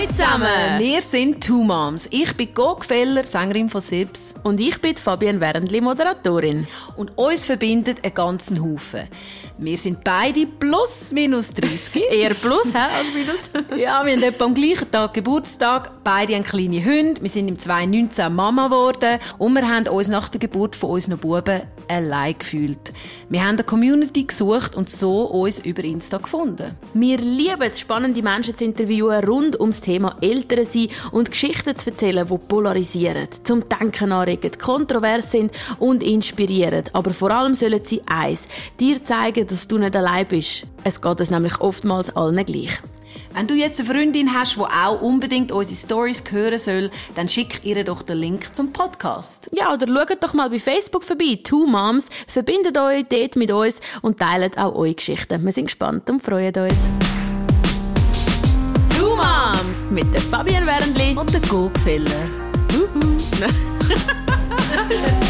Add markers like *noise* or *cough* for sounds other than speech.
Hallo zusammen! Wir sind Two Moms. Ich bin Gogfeller, Sängerin von Sips. Und ich bin Fabian Wernli, Moderatorin. Und uns verbindet einen ganzen Haufen. Wir sind beide plus minus 30. *laughs* Eher plus he, als minus. *laughs* ja, wir haben etwa am gleichen Tag Geburtstag. Beide haben kleine Hunde. Wir sind im 2019 Mama geworden. Und wir haben uns nach der Geburt von unseren Buben allein gefühlt. Wir haben eine Community gesucht und so uns über Insta gefunden. Wir lieben es, spannende Menschen zu interviewen rund ums Thema Eltern sein und Geschichten zu erzählen, die polarisieren, zum Denken anregen, kontrovers sind und inspirieren. Aber vor allem sollen sie eins, dir zeigen, dass du nicht allein bist. Es geht es nämlich oftmals allen gleich. Wenn du jetzt eine Freundin hast, die auch unbedingt unsere Stories hören soll, dann schick ihr doch den Link zum Podcast. Ja, oder schaut doch mal bei Facebook vorbei. Two Moms. Verbindet euch dort mit uns und teilt auch eure Geschichten. Wir sind gespannt und freuen uns. Two Moms mit der Fabian Wernli und der Gopfeller. Uhu. *laughs* *laughs*